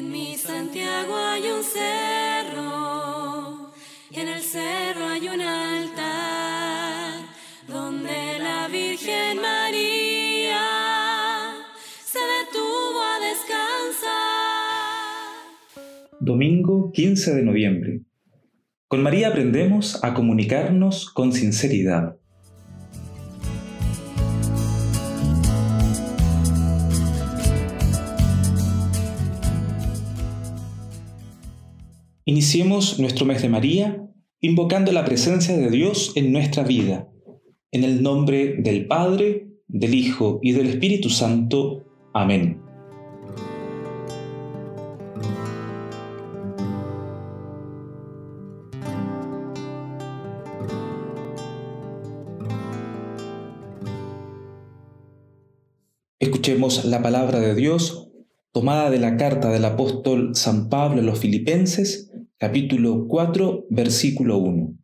En mi Santiago hay un cerro y en el cerro hay un altar donde la Virgen María se detuvo a descansar. Domingo 15 de noviembre. Con María aprendemos a comunicarnos con sinceridad. Iniciemos nuestro mes de María invocando la presencia de Dios en nuestra vida. En el nombre del Padre, del Hijo y del Espíritu Santo. Amén. Escuchemos la palabra de Dios tomada de la carta del apóstol San Pablo a los Filipenses, capítulo 4, versículo 1.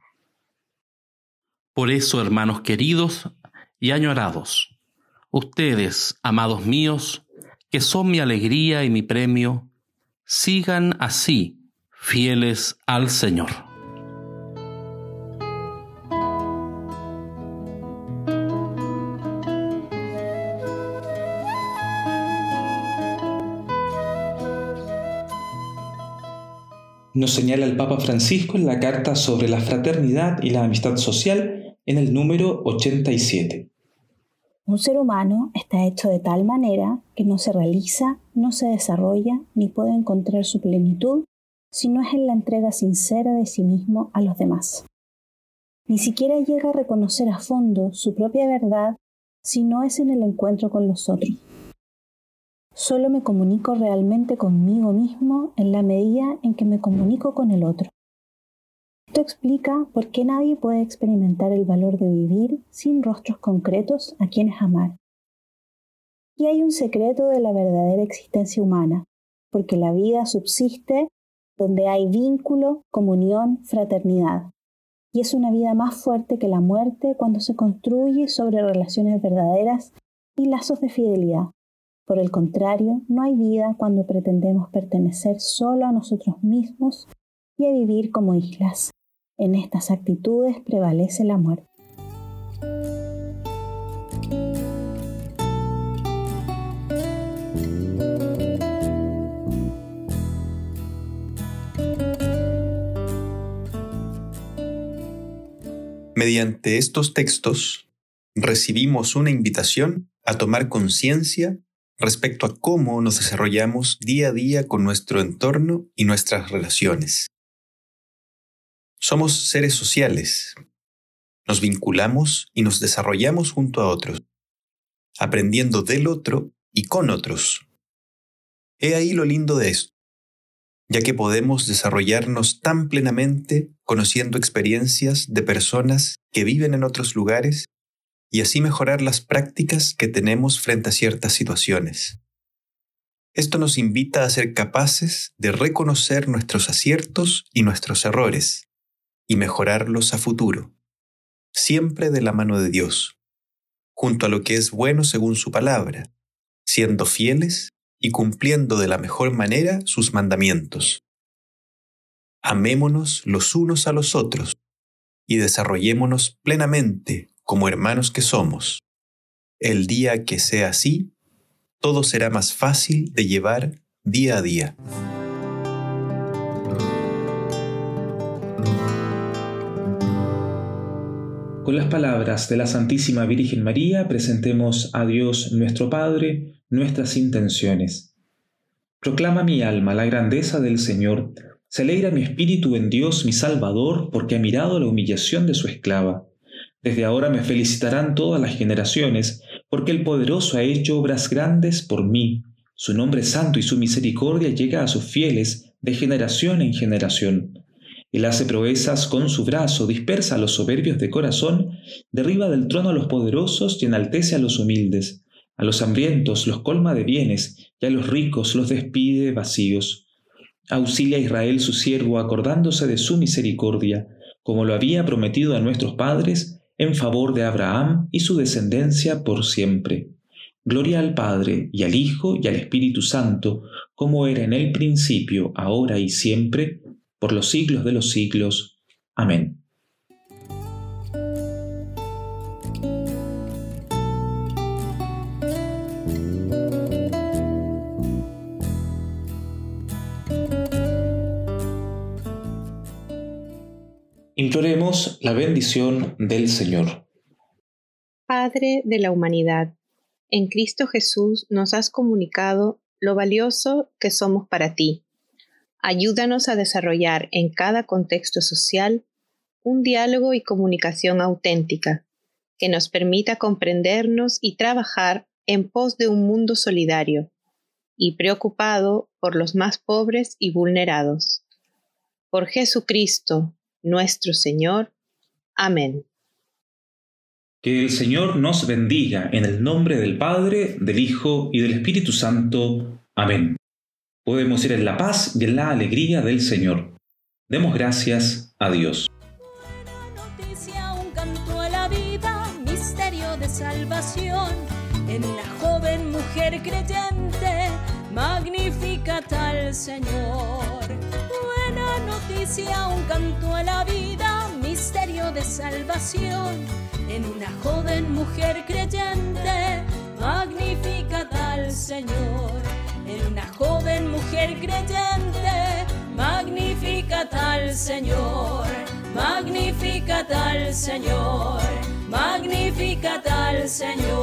Por eso, hermanos queridos y añorados, ustedes, amados míos, que son mi alegría y mi premio, sigan así, fieles al Señor. Nos señala el Papa Francisco en la carta sobre la fraternidad y la amistad social en el número 87. Un ser humano está hecho de tal manera que no se realiza, no se desarrolla ni puede encontrar su plenitud si no es en la entrega sincera de sí mismo a los demás. Ni siquiera llega a reconocer a fondo su propia verdad si no es en el encuentro con los otros. Solo me comunico realmente conmigo mismo en la medida en que me comunico con el otro. Esto explica por qué nadie puede experimentar el valor de vivir sin rostros concretos a quienes amar. Y hay un secreto de la verdadera existencia humana, porque la vida subsiste donde hay vínculo, comunión, fraternidad. Y es una vida más fuerte que la muerte cuando se construye sobre relaciones verdaderas y lazos de fidelidad. Por el contrario, no hay vida cuando pretendemos pertenecer solo a nosotros mismos y a vivir como islas. En estas actitudes prevalece la muerte. Mediante estos textos recibimos una invitación a tomar conciencia respecto a cómo nos desarrollamos día a día con nuestro entorno y nuestras relaciones. Somos seres sociales. Nos vinculamos y nos desarrollamos junto a otros, aprendiendo del otro y con otros. He ahí lo lindo de esto, ya que podemos desarrollarnos tan plenamente conociendo experiencias de personas que viven en otros lugares y así mejorar las prácticas que tenemos frente a ciertas situaciones. Esto nos invita a ser capaces de reconocer nuestros aciertos y nuestros errores y mejorarlos a futuro, siempre de la mano de Dios, junto a lo que es bueno según su palabra, siendo fieles y cumpliendo de la mejor manera sus mandamientos. Amémonos los unos a los otros y desarrollémonos plenamente como hermanos que somos. El día que sea así, todo será más fácil de llevar día a día. Con las palabras de la Santísima Virgen María presentemos a Dios nuestro Padre nuestras intenciones. Proclama mi alma la grandeza del Señor, se alegra mi espíritu en Dios mi Salvador, porque ha mirado la humillación de su esclava. Desde ahora me felicitarán todas las generaciones, porque el poderoso ha hecho obras grandes por mí. Su nombre santo y su misericordia llega a sus fieles de generación en generación. Él hace proezas con su brazo, dispersa a los soberbios de corazón, derriba del trono a los poderosos y enaltece a los humildes. A los hambrientos los colma de bienes y a los ricos los despide vacíos. Auxilia a Israel su siervo acordándose de su misericordia, como lo había prometido a nuestros padres, en favor de Abraham y su descendencia por siempre. Gloria al Padre, y al Hijo, y al Espíritu Santo, como era en el principio, ahora y siempre, por los siglos de los siglos. Amén. La bendición del Señor. Padre de la humanidad, en Cristo Jesús nos has comunicado lo valioso que somos para ti. Ayúdanos a desarrollar en cada contexto social un diálogo y comunicación auténtica que nos permita comprendernos y trabajar en pos de un mundo solidario y preocupado por los más pobres y vulnerados. Por Jesucristo, nuestro Señor. Amén. Que el Señor nos bendiga en el nombre del Padre, del Hijo y del Espíritu Santo. Amén. Podemos ir en la paz y en la alegría del Señor. Demos gracias a Dios. Buena noticia, un canto a la vida, misterio de salvación. En una joven mujer creyente, magnífica tal Señor. Noticia, un canto a la vida, misterio de salvación. En una joven mujer creyente, magnífica tal Señor. En una joven mujer creyente, magnífica tal Señor. Magnífica tal Señor. Magnífica tal Señor.